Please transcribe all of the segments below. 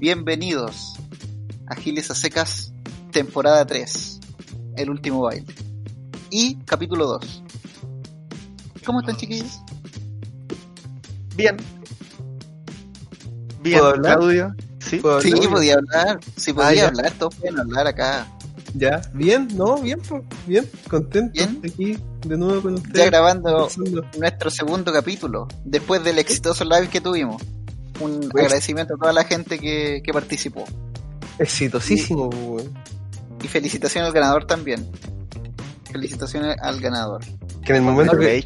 Bienvenidos a Giles a Secas, temporada 3, el último baile. Y capítulo 2. ¿Cómo están chiquillos? Bien. Bien, ¿Puedo hablar? Claudio. Sí. ¿Puedo Sí, hablar? podía hablar. Sí, podía Ah, hablar. Todos pueden hablar acá. Ya, bien, no, bien, bien, contento Bien. de aquí de nuevo con ustedes. Ya grabando nuestro segundo capítulo, después del exitoso live que tuvimos. Un Pues- agradecimiento a toda la gente que, que participó. Exitosísimo, weón. Y felicitaciones al ganador también. Felicitaciones al ganador. Que en el momento que,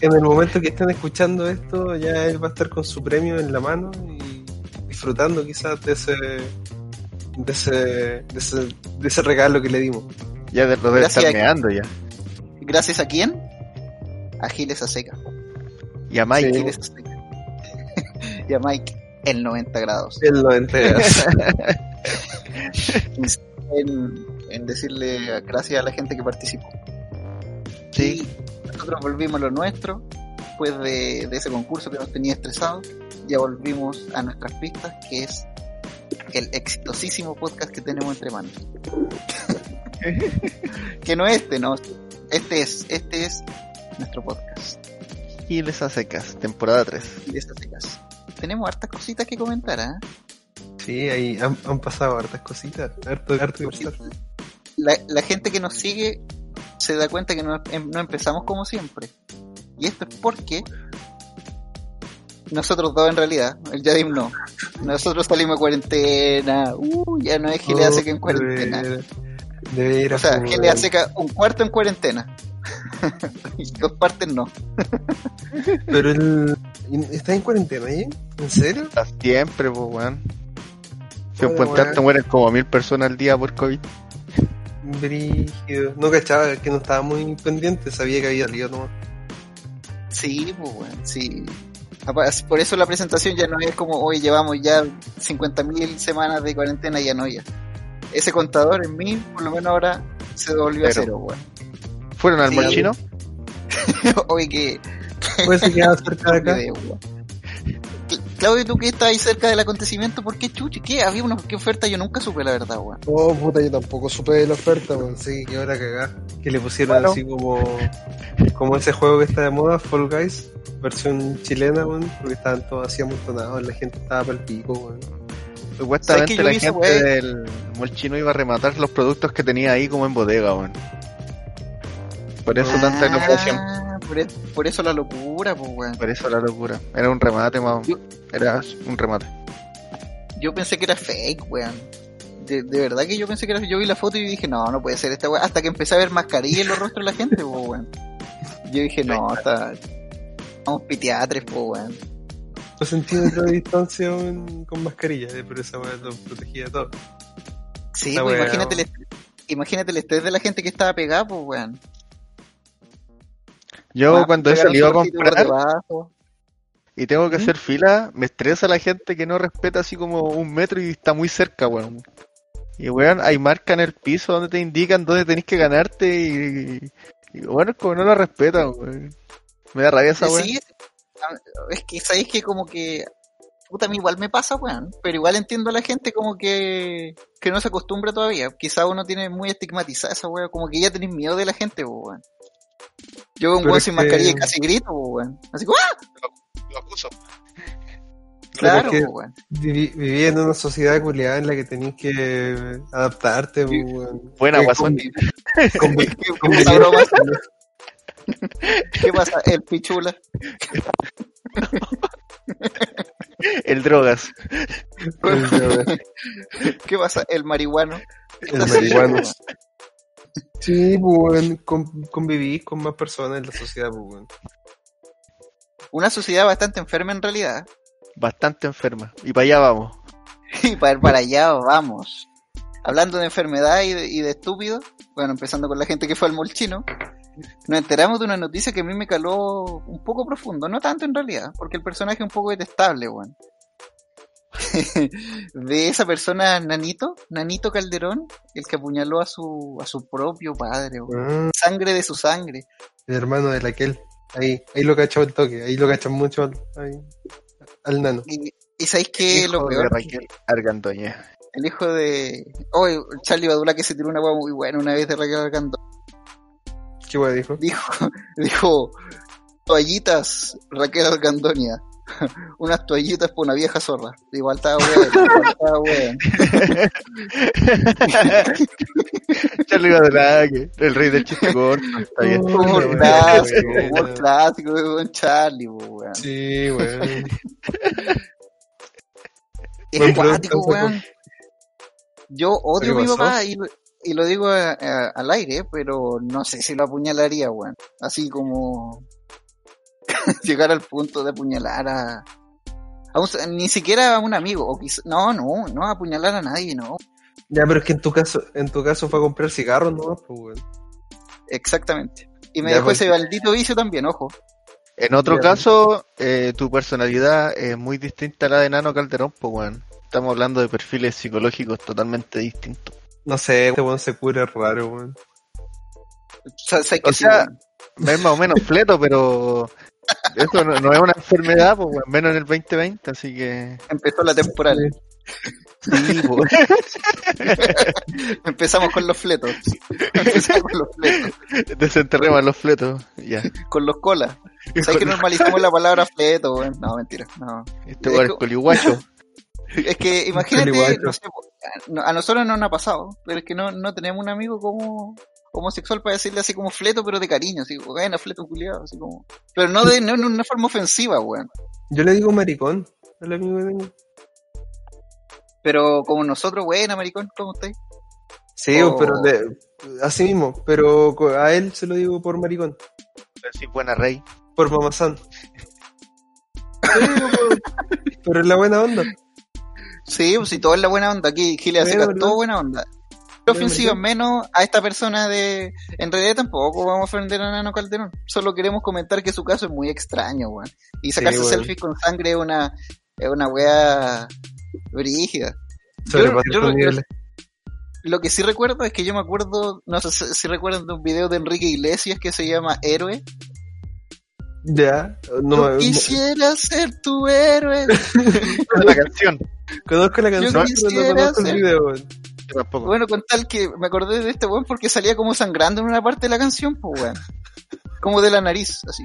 en el momento que estén escuchando esto, ya él va a estar con su premio en la mano y disfrutando quizás de ese de ese, de ese, de ese regalo que le dimos. Ya de- lo debe estar meando ya. ¿Gracias a quién? A Giles Aseca. Y a Mike. Sí. Y a Mike, el 90 grados. Él lo entrega. En, en decirle gracias a la gente que participó. Sí. Y nosotros volvimos a lo nuestro, después de, de ese concurso que nos tenía estresados, ya volvimos a nuestras pistas, que es el exitosísimo podcast que tenemos entre manos. que no este, no. Este es, este es nuestro podcast. Giles a secas, temporada 3. Y secas. Tenemos hartas cositas que comentar, ¿ah? Sí, ahí han, han pasado hartas cositas, harto, harto. La, la gente que nos sigue se da cuenta que no, em- no empezamos como siempre. Y esto es porque nosotros dos en realidad, el Yadim no. Nosotros salimos de cuarentena. Uh, ya no es Gilea Seca en cuarentena. De, de veras, O sea, pues, Gilea. Seca un cuarto en cuarentena. y dos partes no. Pero él está en cuarentena, ¿eh? ¿En serio? Hasta siempre, pues, weón. Si en Hola, Puente weón. Alto mueren como mil personas al día por COVID. Brígido. No cachaba que no estaba muy pendiente, sabía que había salido nomás. Sí, pues bueno, sí. Por eso la presentación ya no es como hoy llevamos ya 50.000 semanas de cuarentena, ya no ya. Ese contador en mí, por lo menos ahora, se volvió a Cero. weón. ¿Fueron al Sí. Hoy que... Pues se quedaba cerca de acá. Claudio, tú que estás ahí cerca del acontecimiento, ¿por qué chuchi? ¿Qué? Había una ¿qué oferta, yo nunca supe la verdad, weón. Oh, puta, yo tampoco supe de la oferta, weón. Sí, que ahora cagá. Que le pusieron Bueno. así como, como ese juego que está de moda, Fall Guys, versión chilena, weón, porque estaban todos así amontonados, la gente estaba para el pico, weón. Supuestamente ¿Sabes que yo la gente weá? del molchino iba a rematar los productos que tenía ahí como en bodega, weón. Por eso tanta elaboración. Por, e- por eso la locura, pues, weón. Por eso la locura. Era un remate, más. Era un remate. Yo pensé que era fake, weón. De, de verdad que yo pensé que era Yo vi la foto y dije, no, no puede ser esta weón. Hasta que empecé a ver mascarillas en los rostros de la gente, po, weón. Yo dije, no, está. Vamos pitiatres, po, weón. Dos centímetros de distancia weón, con mascarilla, eh, pero esa weá lo protegía todo. Sí, pues, imagínate, el, imagínate el estrés de la gente que estaba pegada, pues, weón. Yo Ah, cuando he salido a comprar debajo. y tengo que ¿Mm? hacer fila, me estresa la gente que no respeta así como un metro y está muy cerca, weón. Y weón, hay marca en el piso donde te indican dónde tenés que ganarte y, y, bueno, como no lo respetan, weón. Me da rabia esa weón. Sí, es que sabéis que como que puta a mí igual me pasa, weón, pero igual entiendo a la gente como que que no se acostumbra todavía. Quizá uno tiene muy estigmatizada esa weón, como que ya tenéis miedo de la gente, weón. Yo veo un weón es sin que- mascarilla y casi grito, weón. Así como ¡ah! Lo acuso. Claro, que- po, weón. Viví, viví en una sociedad culiada en la que tenías que adaptarte, Sí. weón. Buena, Que guasón. ¿Qué pasa, broma? ¿Qué pasa? El pichula. El drogas. el, ¿Qué pasa? El marihuano. el marihuano. Sí, pues, weón, con- convivís con más personas en la sociedad, pues, weón. Una sociedad bastante enferma en realidad. Bastante enferma. Y para allá vamos. Y para, para allá vamos. Hablando de enfermedad y de, y de estúpido, bueno, empezando con la gente que fue al molchino, nos enteramos de una noticia que a mí me caló un poco profundo, no tanto en realidad, porque el personaje es un poco detestable, weón. de esa persona, Nanito, Nanito Calderón, el que apuñaló a su, a su propio padre. Ah, Sangre de su sangre. el hermano de Laquel. Ahí, ahí lo cachó el toque, ahí lo cachan mucho al, ahí, al nano. Y, ¿Y sabéis qué? Hijo Lo de peor. Raquel Argandoña. El hijo de. Oh, Charlie Badula que se tiró una hueá muy buena una vez de Raquel Argando. ¿Qué weón dijo? Dijo, dijo, toallitas Raquel Argandonia. Unas toallitas por una vieja zorra. Igual estaba weón, igual estaba weón. Charlie Badulaque, el rey del chiste corto. Está bien. Humor weón, clásico, weón. humor clásico Don Charlie, weón. Sí, weón. Es cuático, weón. Yo odio a ¿Qué mi papá y, lo- y lo digo a- a- al aire, pero no sé si lo apuñalaría, weón. Así como llegar al punto de apuñalar a, a un- ni siquiera a un amigo, o quizá- no, no, no apuñalar a nadie, no. Ya, pero es que en tu caso, en tu caso fue a comprar cigarros, ¿no? Pues, weón. Exactamente. Y me Ya, dejó pues. ese maldito vicio también, ojo. En otro Ya. caso, eh, tu personalidad es muy distinta a la de Nano Calderón, pues weón. Estamos hablando de perfiles psicológicos totalmente distintos. No sé, este weón se cura raro, weón. O sea, sé que O sí, sea, weón. Es más o menos fleto, pero eso no, no es una enfermedad, pues menos en el 2020, así que empezó la temporada. sí, pues. Empezamos con los fletos. Empezamos con los fletos. desenterremos los fletos, ya. Con los colas. ¿Sabes que normalizamos la palabra fleto? No, mentira. No. Este es coliguacho. Es que imagínate, no sé, a nosotros no nos ha pasado, pero es que no, no tenemos un amigo como homosexual para decirle así como fleto, pero de cariño, así, bueno, fleto culiado, así como. Pero no de no en una forma ofensiva, weón. Yo le digo maricón al amigo que tengo. Pero como nosotros, buena, maricón, ¿cómo estáis? Sí, Oh. pero de, así mismo, pero a él se lo digo por maricón, Sí, buena rey. por mamazán. Pero- es la buena onda. Sí, pues si todo es la buena onda, aquí Gile hace todo ¿no? buena onda. ¿No? menos a esta persona de... En realidad tampoco vamos a ofender a Nano Calderón. Solo queremos comentar que su caso es muy extraño, weón. Y sacarse selfies con sangre es una, es una wea brígida. Yo- niveles. Lo que sí recuerdo es que yo me acuerdo, no sé si recuerdan de un video de Enrique Iglesias que se llama Héroe. Ya, no, yo quisiera ser tu héroe. la canción. conozco la canción, pero quisiera no conozco el ser- video. Tampoco. Bueno, con tal que me acordé de este weón porque salía como sangrando en una parte de la canción, pues weón. Como de la nariz, así.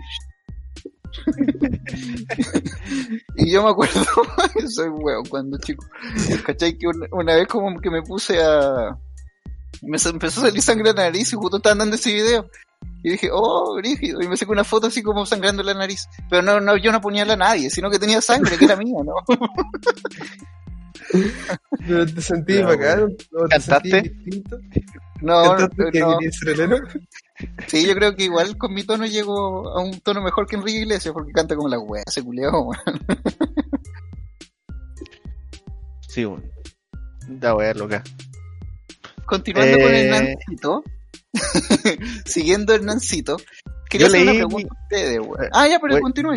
y yo me acuerdo, soy weón cuando chico. ¿Cachai? Que una, una vez como que me puse a... Me empezó a salir sangre en la nariz y justo estaban dando ese video. Y dije, oh, brígido. Y me saqué una foto así como sangrando en la nariz. Pero no, no, yo no apuñalé a nadie, sino que tenía sangre, que era mía, ¿no? Pero te sentí Ya, bacán, o te ¿Cantaste? distinto. No, ¿Cantaste que no. Sí, yo creo que igual con mi tono llego a un tono mejor que Enrique Iglesias porque canta como la wea, ese culiao, weón. Sí, weón. Da wea loca. Continuando con Eh. Hernancito, siguiendo Hernancito, quería Yo hacer una leí- pregunta a ustedes, weón. Ah, ya, pero continúa.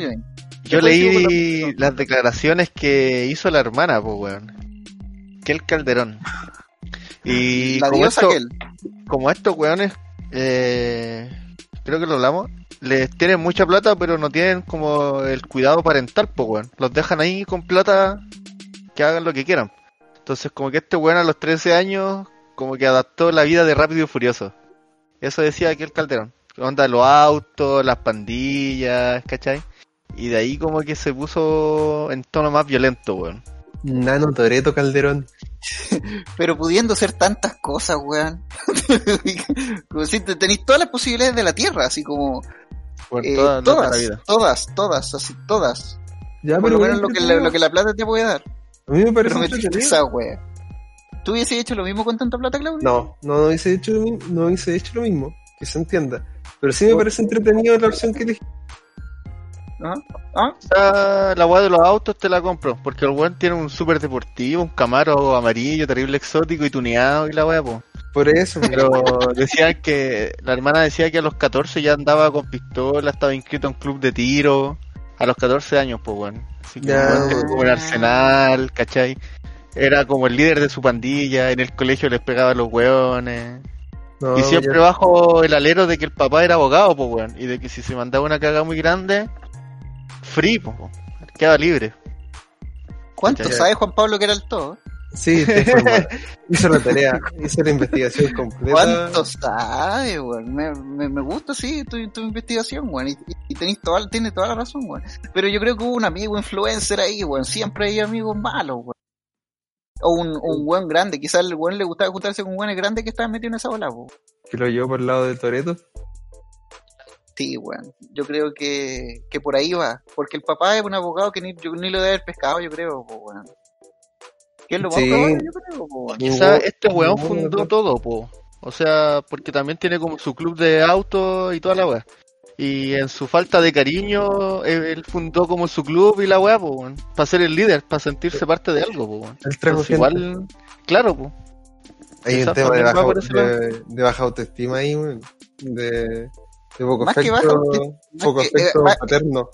Yo la leí las declaraciones que hizo la hermana, pues weón. Que el Calderón. Y La como, esto- como estos weones, eh, creo que lo hablamos, les tienen mucha plata, pero no tienen como el cuidado parental, pues weón. Los dejan ahí con plata que hagan lo que quieran. Entonces, como que este weón a los 13 años, como que adaptó la vida de Rápido y Furioso. Eso decía aquel Calderón. Onda los autos, las pandillas, ¿cachai? Y de ahí como que se puso en tono más violento, weón. Nano Toreto Calderón. Pero pudiendo ser tantas cosas, weón. como si te- tenéis todas las posibilidades de la tierra, así como Por eh, toda, todas, toda la vida. todas, todas, así todas. Ya, Por lo pero menos lo que, la, lo que la plata te puede dar. A mí me parece Pero esa wea. ¿Tú hubieses hecho lo mismo con tanta plata, Claudio? No, no, no hice hecho lo mismo, no hice hecho lo mismo, que se entienda. Pero sí me parece entretenido la opción que elegí. ¿Ah? ¿Ah? Esa- la weá de los autos te la compro, porque el weón tiene un super deportivo, un Camaro amarillo, terrible exótico y tuneado y la weá, po. Por eso, Pero decían que, la hermana decía que a los 14 ya andaba con pistola, estaba inscrito en club de tiro, a los 14 años, pues weón. Así que Ya. el weón como un arsenal, ¿cachai? Era como el líder de su pandilla, en el colegio les pegaba a los weones. no, y siempre ya- bajo el alero de que el papá era abogado, pues weón. Y de que si se mandaba una caga muy grande, free, pues, queda libre. ¿Cuánto sabe Juan Pablo que era el todo? Sí. Hice la tarea, hice la investigación completa. ¿Cuánto sabe, weón? Me, me, me gusta, sí, tu, tu investigación, weón. Y, y, tenés toda, tiene toda la razón, weón. Pero yo creo que hubo un amigo influencer ahí, weón. Siempre hay amigos malos, weón. O un, un weón grande. Quizás al weón le gustaba juntarse con weones grandes que estaban metidos en esa bola, weón. Que lo llevó por el lado de Toreto. Sí, weón. Yo creo que, que por ahí va. Porque el papá es un abogado que ni, yo, ni lo debe haber pescado, yo creo, po, weón. Que es lo más Sí. probable, yo creo, po, weón. Quizá este weón fundó todo, po. O sea, porque también tiene como su club de autos y toda la weá. Y en su falta de cariño, él fundó como su club y la weá, po, weón. Para ser el líder, para sentirse parte de algo, po, weón. El trajo Entonces, gente. igual, claro, po. Hay un Quizás tema de baja, de, de autoestima ahí, weón. De, de poco Más que afecto, baja autoestima, poco que- afecto eh, paterno.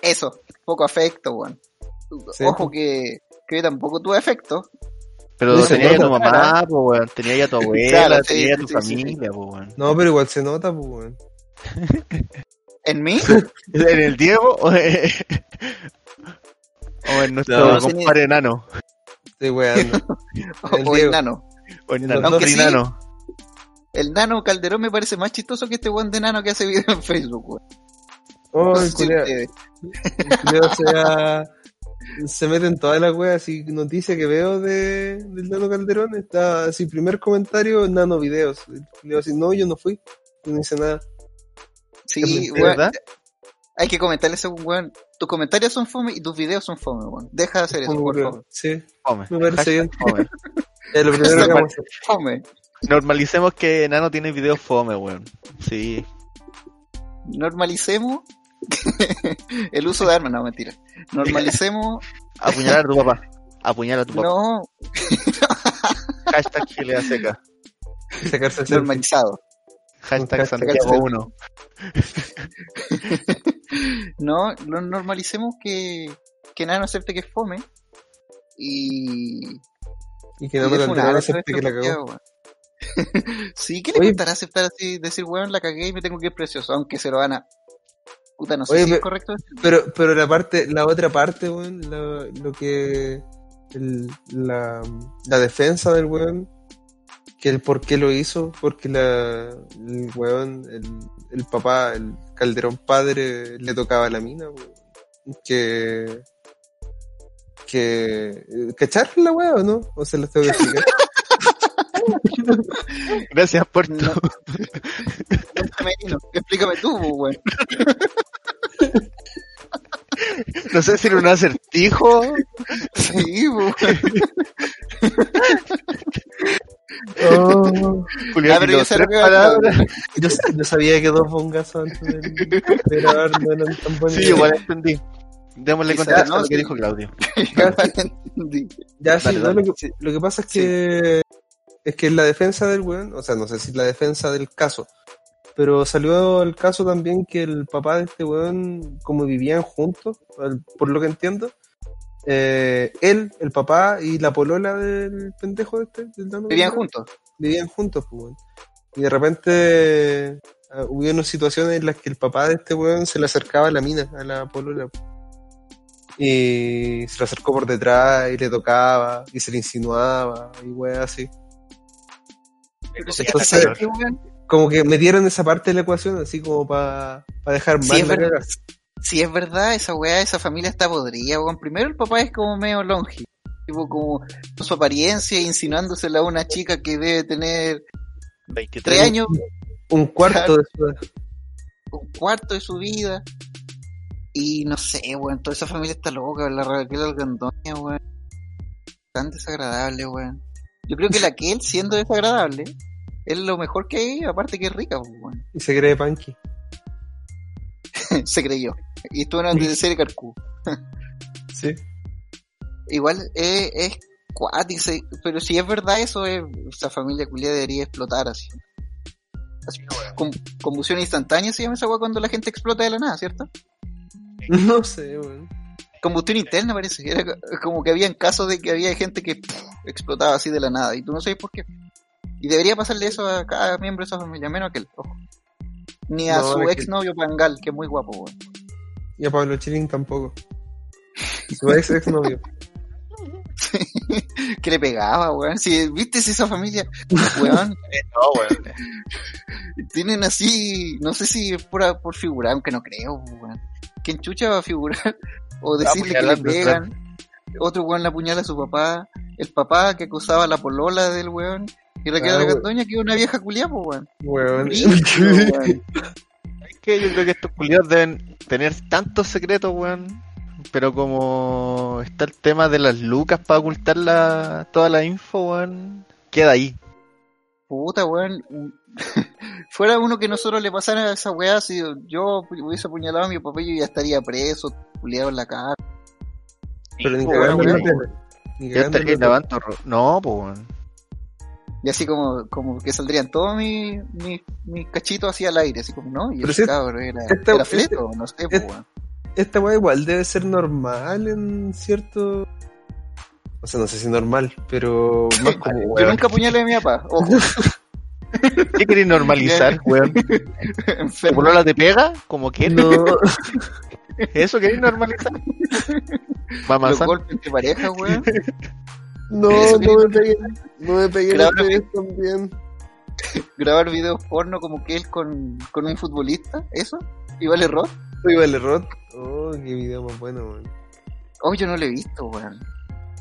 Eso, poco afecto, weón. Sí, Ojo po. que, que yo tampoco tuve afecto. Pero Sí, tenía ya tu mamá, po, weón. Tenía ya tu abuela, Claro, sí, tenía ya tu sí, sí, sí. familia, po, weón. No, pero igual se nota, pues, weón. ¿En mí? ¿En el Diego o en, o en nuestro No, sí, compadre enano? Weando. El o el Diego. nano. O en enano. El nano Calderón me parece más chistoso que este weón de nano que hace video en Facebook, weón. Oh, No el culiao- culiao sea, se mete en todas las weas y noticias que veo de, del Nano Calderón. Está así, primer comentario, Nano Videos. El culiao así, no, yo no fui. No hice nada. Sí, ¿De weón. verdad? Hay que comentarle a ese weón. Tus comentarios son fome y tus videos son fome, weón. Deja de hacer eso, por favor. Sí, Fome. me parece bien. Fome. Es lo primero que vamos a hacer. Fome. Normalicemos que Enano tiene videos fome, weón. Sí. Normalicemos el uso de armas, no, mentira. Normalicemos, Apuñalar a tu papá. Apuñalar a tu papá. no, Hashtag Gilea Seca. Sacarse normalizado. Hashtag Hashtag Santiago selfie. 1. No, lo normalicemos que, que nada no acepte que es fome. Y. Y que Nano una Calderón ara acepte que la cagó. Weón. sí, ¿qué le Oye, costará aceptar así, decir, weón, la cagué y me tengo que ir precioso? Aunque se lo van a. Puta, no sé Oye, si es pero- correcto decirlo. Pero, pero la parte, la otra parte, weón, lo que, el- la, la defensa del weón, que el por qué lo hizo, porque la, el weón, el, el papá, el calderón padre, le tocaba la mina, weón. Que, que, ¿cachar la weá o no? O se las tengo que explicar. Gracias por tu. No. Femenino. Explícame tú, pues, weón. No sé si era un acertijo. Sí, pues, weón. Oh, Julián, Ah, yo palabras. yo, yo sabía que dos bongazos antes de, de grabar no eran tan buenos. Sí, igual entendí. Démosle contexto no, a lo que sí. dijo Claudio. Ya, sí, Dale, no. Lo, que, lo que pasa es que es que la defensa del weón, o sea, no sé si la defensa del caso, pero salió el caso también que el papá de este weón, como vivían juntos, por lo que entiendo, eh, él, el papá y la polola del pendejo de este, del Nano Vivían juntos. vivían juntos, pues, weón. Y de repente ah, hubo unas situaciones en las que el papá de este weón se le acercaba a la mina, a la polola. Y se le acercó por detrás y le tocaba y se le insinuaba y weón así. Sí. Como que metieron esa parte de la ecuación así como para dejar Sí, mal es verdad. es verdad, esa weá, esa familia está podrida, weón. Primero el papá es como medio longe. Tipo como con su apariencia, insinuándosela a una chica que debe tener 23 tres años, Un cuarto de su un cuarto de su vida. Y no sé, weón, toda esa familia está loca, la Raquel Algandoña, weón. Tan desagradable, weón. Yo creo que la que él, siendo desagradable, es lo mejor que hay, aparte que es rica, weón. Y se cree punky. Se creyó. Y estuvo en la serie Carcú. Sí. Igual es, es cuático, se- pero si es verdad eso, es, esa familia culia debería explotar así. Así, con, combustión instantánea se llama esa weá cuando la gente explota de la nada, ¿cierto? No sé, weón. Combustión interna parece, era co- como que habían casos de que había gente que pff, explotaba así de la nada y tú no sabes por qué. Y debería pasarle eso a cada miembro de esa familia, menos a aquel, ojo. Ni a No, su es que- exnovio Pangal, que es muy guapo, weón. Y a Pablo Chilín tampoco. Su ex ex novio. que le pegaba, weón. Si viste esa familia, weón, No, weón. tienen así, no sé si es por, por figurar, aunque no creo, weón. ¿Quién chucha va a figurar? O decirle que le pegan. Otro weón le apuñala a su papá. El papá que acusaba a la polola del weón. Y Raquel Ah, de weón. Cantoña que es una vieja culiá, pues, weón. Weón. Weón. Es que yo creo que estos culiados deben tener tantos secretos, weón. Pero como está el tema de las lucas para ocultar la, toda la info, weón, queda ahí. Puta, weón. Fuera uno que nosotros le pasara a esa weá, si yo hubiese apuñalado a mi papá, yo ya estaría preso, culiado en la cara. Pero ni cagando estaría lavando No, pues, weón. Y así como, como que saldrían todos mis mis mis cachitos así al aire, así como, no, y Pero el si cabrón era, esta- era fleto, no sé, pues, este- weón. Esta weá igual debe ser normal en cierto. O sea, no sé si normal, pero más como Yo weón. nunca apuñalé a mi papá, ojo, ¿Qué querés normalizar, weón? ¿Tu enfermo. polola te pega? ¿Como que No, ¿Eso querés normalizar? Mamá Los golpes entre parejas, weón. no, no me pegué. No me pegué la vez también. Grabar videos porno como que él con, con un futbolista, eso. Rock. Oye, vale, Rod. Oh, qué video más bueno, weón. Oh, yo no lo he visto, weón.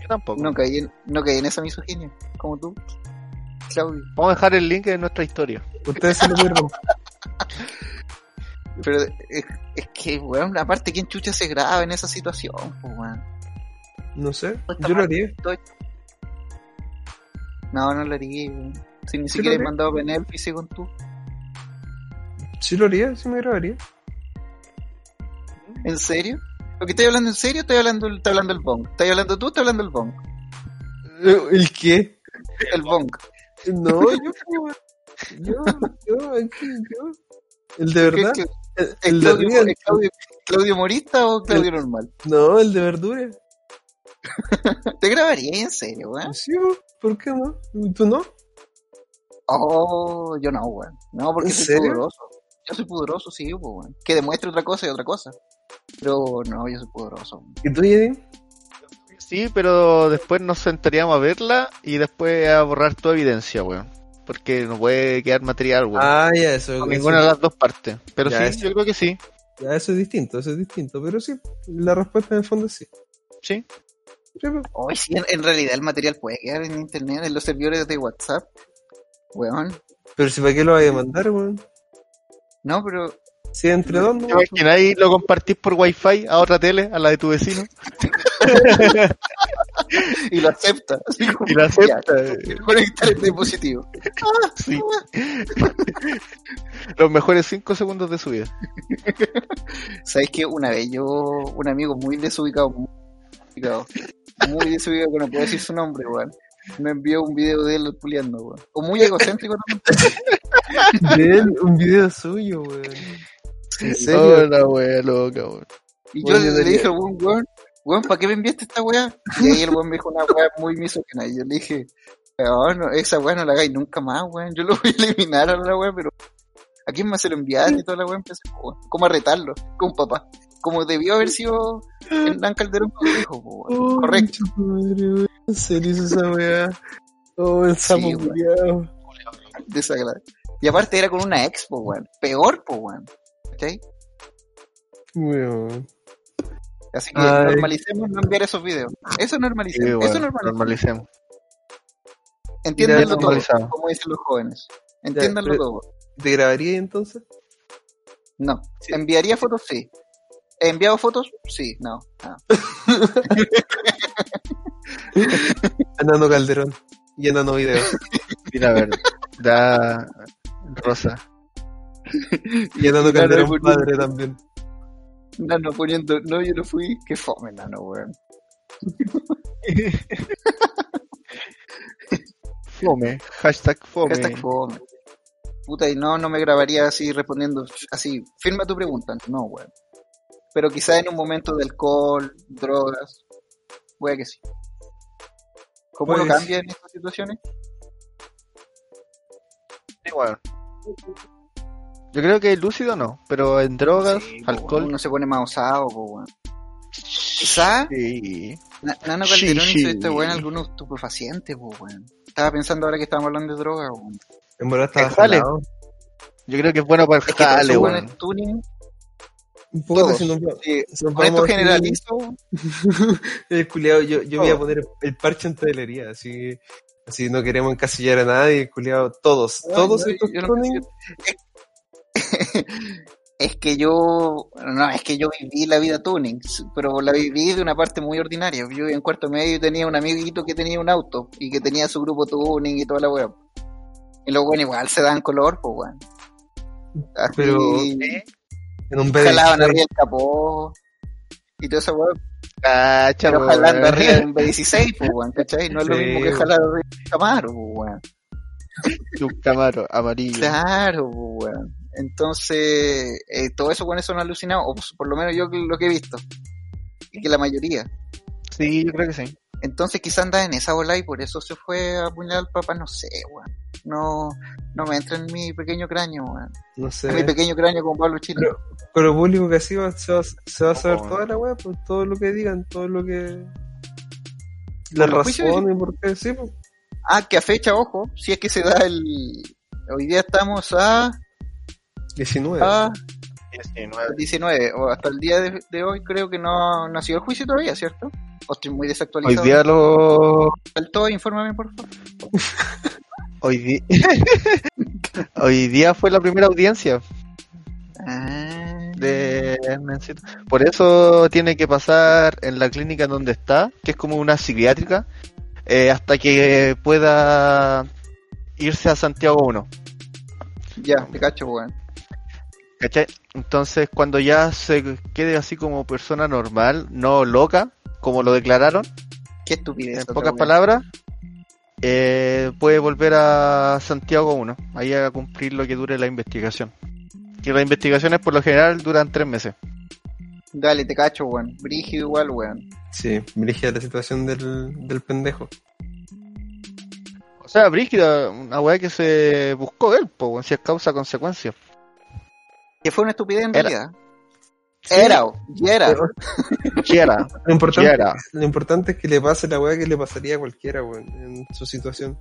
Yo tampoco. No caí en, no caí en esa misoginia, como tú, Claudio. Vamos a dejar el link en nuestra historia. Ustedes se lo vieron. Pero es, es que, weón, aparte, ¿quién chucha se graba en esa situación, pues, weón? No sé, yo lo haría. No, no lo haría, weón. Si ni Sí siquiera he mandado Penelope con tú. Sí lo haría, sí me grabaría. ¿En serio? ¿Lo que estoy hablando en serio? Estoy hablando, estoy hablando el bong. ¿Estás hablando tú? Estoy hablando el bong. ¿El qué? El bong. No, yo, yo, yo, aquí, yo. ¿El de verdad? ¿Qué- qué- El, ¿Es el de Claudio, es Claudio, Claudio Morista o Claudio normal? No, el de verdura. ¿Te grabaría en serio, weón? Sí, weón, ¿por qué no? ¿Tú no? Oh, yo no, weón. No, porque ¿En soy serio? pudoroso. Yo soy pudoroso, sí, pues, weón. Que demuestre otra cosa y otra cosa. Pero no, yo soy pudoroso. weón. ¿Y tú, Yedin? Sí, pero después nos sentaríamos a verla y después a borrar toda evidencia, weón. Porque no puede quedar material, weón. Ah, ya, eso, Con eso- ninguna de las dos partes. Pero Ya, sí, eso. yo creo que sí. ya, eso es distinto, eso es distinto. Pero sí, la respuesta en el fondo es sí. Sí. Sí. Hoy sí, en, en realidad el material puede quedar en internet, en los servidores de WhatsApp. Weón. Pero si para qué lo vaya a mandar, weón. No, pero Si es entre dos, no. ¿Te imaginas ahí lo compartís por wifi a otra tele, a la de tu vecino? y lo acepta. Así como, Y la acepta. conectar el dispositivo. Sí. Los mejores cinco segundos de su vida. ¿Sabes qué? Una vez yo, un amigo muy desubicado, muy desubicado, muy desubicado, que no puedo decir su nombre, weón. Me envió un video de él puliendo, weón. O muy egocéntrico también. De él, un video suyo, weón. ¿En Oh, serio? la wea loca, weón. Y yo le dije al weón, weón, weón, ¿para qué me enviaste esta weá? Y ahí el weón me dijo una weá muy misógina. Y yo le dije, weón, no, esa weá no la hagáis nunca más, weón. Yo lo voy a eliminar a la weá, pero ¿a quién más se lo enviaste? Y toda la weá empecé, weón, como a retarlo, con papá. Como debió haber sido Hernán Calderón hijo, po, weón. Oh, Correcto. madre, weón. En serio hizo esa weá. Oh, el sapo Sí. Desagradable. Y aparte era con una expo, weón. Peor, po, weón. ¿Cachai? Weón. Así que Ay. normalicemos no enviar esos videos. Eso Sí, normalicemos. bueno, Eso normalicemos. normalicemos. Entiéndanlo todo, como dicen los jóvenes. Entiéndanlo todo. ¿Te grabaría entonces? No. Sí. ¿Enviaría fotos? Sí. ¿He enviado fotos? Sí. No. Ah. Enano Calderón y Enano Video. Mira, a ver. Da. Rosa. Y Claro, Calderón porque- padre también. Nano poniendo, no, yo no fui. Qué fome, nano, weón. Fome. Hashtag fome. Hashtag fome. Puta, y no, no me grabaría así respondiendo así. Firma tu pregunta. No, weón. Pero quizá en un momento de alcohol, drogas. Puede que sí. ¿Cómo lo Pues- cambia en estas situaciones? Sí, bueno. Yo creo que lúcido no, pero en drogas, Sí, po, alcohol. Uno se pone más osado, po, weón. Quizá Sí. Na- Nano Calderón sí. hizo este weón algunos estupefacientes, pues weón. Estaba pensando ahora que estábamos hablando de droga, weón. En verdad estaba El jale. Yo creo que es bueno para el Es que todos jale, weón. tuning, Un poco Todos. haciendo un sí, si nos con esto generalizo, El culiao, yo, yo voy a poner el parche en todelería, así, así no queremos encasillar a nadie, culiao, todos, Ay, todos no, estos yo no es que yo, no, es que yo viví la vida tuning, pero la viví de una parte muy ordinaria. Yo en cuarto medio tenía un amiguito que tenía un auto y que tenía su grupo tuning y toda la weá. Y los weones igual se dan color, pues weón. Así, Pero, en un BD. jalaban arriba el capó y todo eso, weón. Cacha, Pero jalando arriba de un B16, pues weón, ¿cachai? No es lo mismo que jalar arriba de un Camaro, pues weón. De un camaro amarillo. Claro, pues, weón. Entonces, eh, todo eso con eso son alucinados, o por lo menos yo lo que he visto. Y que la mayoría. Sí, yo creo que sí. Entonces quizá anda en esa bola y por eso se fue a apuñalar al papá, no sé, weón. No, no me entra en mi pequeño cráneo, weón. No sé. En mi pequeño cráneo con Pablo Chile. Pero- Con lo público que así va, se va, se va a saber Ojo, toda la weá, pues todo lo que digan, todo lo que. La razón y por qué, sí, pues. Ah, que a fecha, ojo, si es que se da el... Hoy día estamos a, 19. a 19. 19, o hasta el día de, de hoy creo que no, no ha sido el juicio todavía, ¿cierto? O estoy muy Hoy desactualizado. día lo. Faltó, infórmame por favor. Hoy día. Hoy día fue la primera audiencia Ah, de. Por eso tiene que pasar en la clínica donde está, que es como una psiquiátrica, eh, hasta que pueda irse a Santiago 1. ya, te cacho, weón. ¿Cachai? Entonces, cuando ya se quede así como persona normal, no loca, como lo declararon, Qué estupidez. en pocas palabras, eh, puede volver a Santiago 1, ahí a cumplir lo que dure la investigación. Y las investigaciones por lo general duran tres meses. Dale, te cacho, weón. Brígido igual, weón. Sí, dirigía la situación del, del pendejo. O sea, Brígida, una weá que se buscó él, weón, si es causa-consecuencia. Que fue una estupidez en Era. realidad. Era, o- y era. Pero Lo importante, quiera. lo importante es que le pase la weá que le pasaría a cualquiera, weón, en su situación.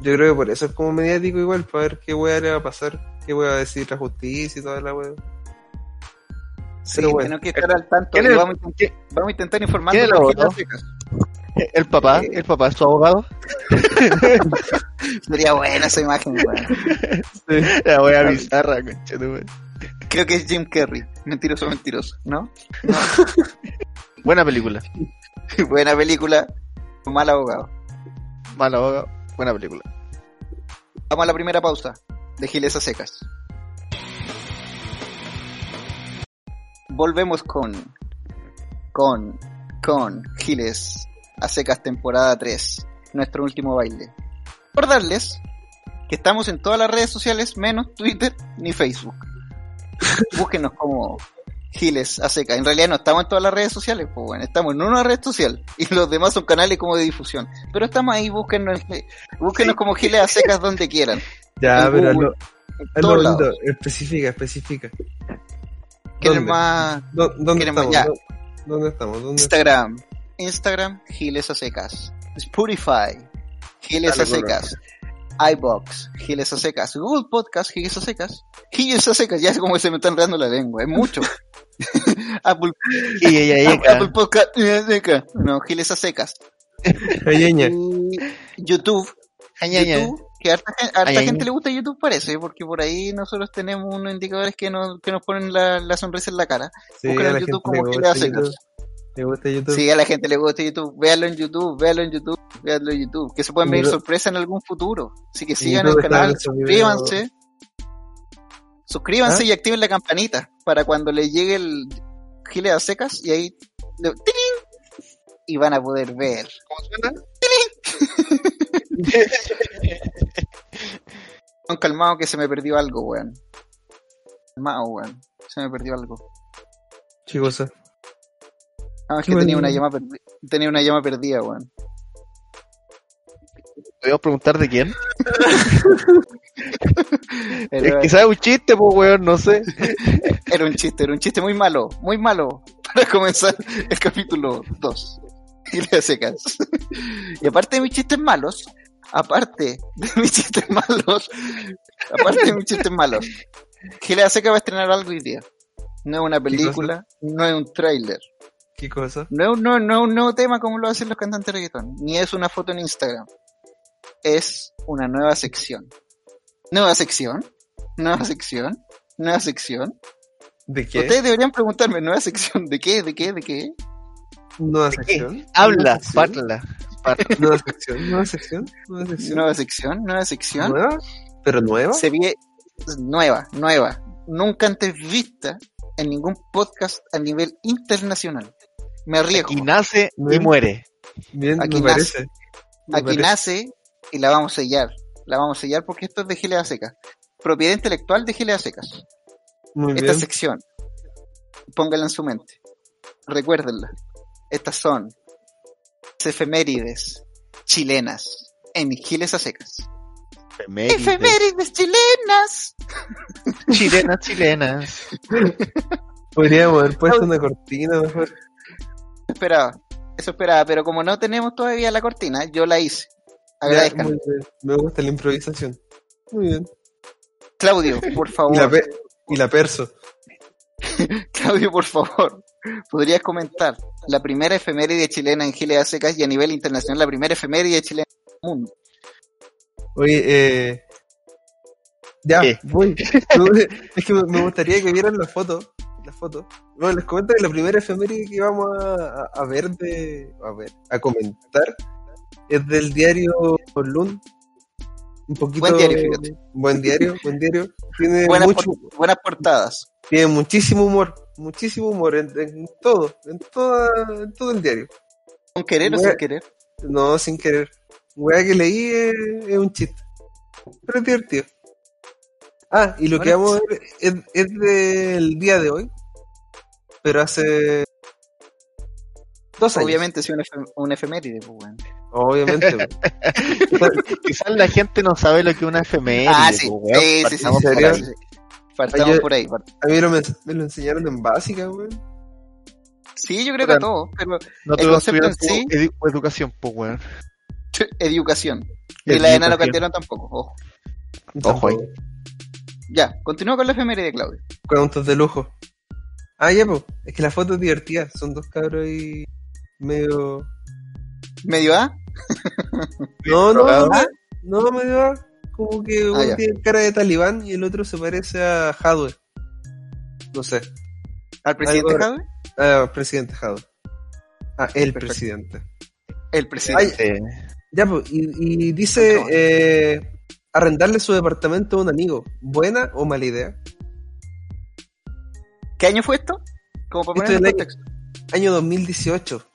Yo creo que por eso es como mediático igual, para ver qué weá le va a pasar, qué weá va a decir la justicia y toda la weá. Sí, pero bueno. que estar al tanto. ¿Quién y es- vamos, a intentar, vamos a intentar informar quién es el. El papá, el papá es su abogado. Sería buena esa imagen, weón. La wea bizarra, conchetumare. Creo que es Jim Carrey. Mentiroso, mentiroso, ¿no? Buena película. buena película. Mal abogado. Mal abogado, buena película. Vamos a la primera pausa de Giles a secas. Volvemos con con con Giles a secas temporada 3, nuestro último baile. Recordarles que estamos en todas las redes sociales menos Twitter ni Facebook. Búsquenos como Giles a. En realidad no estamos en todas las redes sociales, pues bueno, estamos en una red social y los demás son canales como de difusión. Pero estamos ahí, búsquenos, búsquenos como Giles a secas donde quieran. Ya, En pero Google, lo, en hazlo todos bonito, lados. especifica, especifica. ¿Quién es ¿Dónde? más? ¿Dó- ¿Dónde ¿Queremos estamos? ya? ¿Dó- ¿Dónde estamos? ¿Dónde Instagram. Instagram, Giles a secas. Spotify, Giles a secas. iBox, Giles a secas. Google Podcast, Giles a secas. Giles a secas, ya es como que se me está enredando la lengua, es mucho. Apple, Apple Podcast, Giles a secas. no, Giles a secas. YouTube, YouTube, que a harta, harta gente le gusta YouTube parece, porque por ahí nosotros tenemos unos indicadores que nos, que nos ponen la, la sonrisa en la cara. Sí, en YouTube como Giles a secas. Le gusta YouTube. Sí, a la gente le gusta YouTube. Véanlo en YouTube, véanlo en YouTube, véanlo en YouTube. Que se pueden venir YouTube- sorpresas en algún futuro. Así que sigan el canal, suscríbanse. Suscríbanse ¿Ah? y activen la campanita para cuando les llegue el Giles a secas y ahí ¡tiling! y van a poder ver. ¿Cómo suena? Con calmado que se me perdió algo, weón. Calmado, weón. Se me perdió algo. Chicos, No, es que tenía una llama tenía una llama perdida, weón. ¿Podemos preguntar de quién? Es quizás es un chiste, pues, weón, no sé. era un chiste, era un chiste muy malo, muy malo para comenzar el capítulo 2. Gilea secas. y aparte de mis chistes malos, aparte de mis chistes malos, aparte de mis chistes malos, Gilea seca va a estrenar algo hoy día. No es una película, no es un tráiler, ¿Qué cosa? no no, no un nuevo tema como lo hacen los cantantes de reggaetón, ni es una foto en Instagram. Es una nueva sección. ¿Nueva sección? ¿Nueva sección? ¿Nueva sección? ¿De qué? Ustedes deberían preguntarme, ¿nueva sección de qué? ¿De qué? ¿De qué? Nueva ¿De qué? sección. Habla, sección. parla. Nueva sección. Nueva sección. Nueva sección. Nueva sección, nueva sección. ¿Nueva? ¿Pero nueva? Se ve nueva, nueva. Nunca antes vista en ningún podcast a nivel internacional. Me arriesgo. Y nace y Bien. muere. Bien, Aquí me nace. parece. Me Aquí parece. nace y la vamos a sellar. La vamos a sellar porque esto es de Gilea Secas. Propiedad intelectual de Gilea Secas. Muy Esta bien. sección, póngala en su mente. Recuérdenla. Estas son las efemérides chilenas en Giles a Secas. Efemérides. Efemérides chilenas. Chilenas, chilenas. Podríamos haber puesto una cortina mejor. Esperaba. Eso esperaba, pero como no tenemos todavía la cortina, yo la hice. Agradezcan. muy bien. Me gusta la improvisación. Muy bien. Claudio, por Y la, favor. pe- y la perso. Claudio, por favor. ¿Podrías comentar la primera efeméride chilena en Giles a Secas y a nivel internacional la primera efeméride chilena del mundo? Oye, eh... Ya, ¿Qué? voy. es que me me gustaría que vieran la foto. La foto. Bueno, les comento que la primera efeméride que vamos a, a- a ver de... A ver, a comentar es del diario Lun. Un poquito... Buen diario, fíjate. Buen diario, buen diario. Tiene Buenas, mucho... por- buenas portadas. Tiene muchísimo humor. Muchísimo humor en, en todo. En, toda, en todo el diario. ¿Con querer o sin querer? No, sin querer. Weá que leí es, es un chiste. Pero es divertido. Ah, y lo que vamos a ver es, es del día de hoy. Pero hace dos años. Obviamente, sí, una, efe- una efeméride, pues, weón. Obviamente. Quizás la gente no sabe lo que es una efeméride. Ah, sí. pues, weón. Sí, sí, sí, Partamos sí, por ¿En ahí. Partamos Oye, por ahí. part- a mí no me, me lo enseñaron en básica, weón. Sí, yo creo que a todos, pero No El te concepto en edu- educación, pues, weón. educación. Y la de Nano. Calderón tampoco, ojo. Ojo ahí. Ya, continúa con la efeméride, Claudio. Autos de lujo. Ah, ya, pues. Es que la foto es divertida. Son dos cabros ahí medio ¿Medio A? No, no, no, no me da como que Ah, uno tiene cara de talibán y el otro se parece a Hadwe. No sé, ¿Al presidente Jadwe? ah, presidente Hadwe. Ah, el Perfecto. presidente. El presidente. Ya, pues, y, y dice eh, arrendarle su departamento a un amigo. ¿Buena o mala idea? ¿Qué año fue esto? Como para Esto poner en el contexto. Año 2018.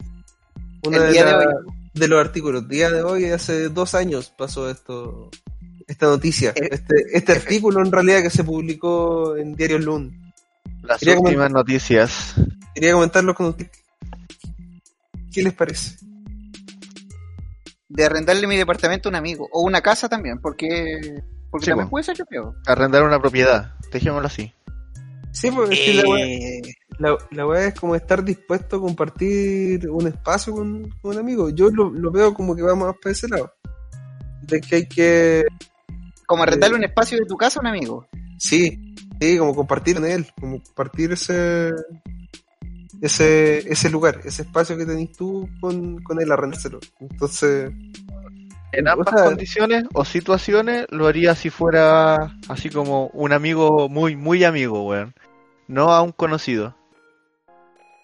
Uno El de, día de hoy. de los artículos. Día de hoy, hace dos años pasó esto, esta noticia. Eh, Este, este artículo en realidad que se publicó en Diario Lun. las Quería últimas noticias. Quería comentarlo con ustedes. ¿Qué les parece? De arrendarle mi departamento a un amigo. O una casa también, porque. Porque Sí, también po. puede ser yo. Arrendar una propiedad. Dejémoslo así. Sí, porque la weá- Eh, la, la weá es como estar dispuesto a compartir un espacio con, con un amigo. Yo lo, lo veo como que va más para ese lado. De que hay que. como arrendarle un espacio de tu casa a un amigo. Sí, sí, como compartir en él. Como compartir ese. Ese, ese lugar, ese espacio que tenés tú con, con él, arrendárselo. Entonces, En O ambas sea- condiciones o situaciones lo haría si fuera así como un amigo muy, muy amigo, weón. No a un conocido.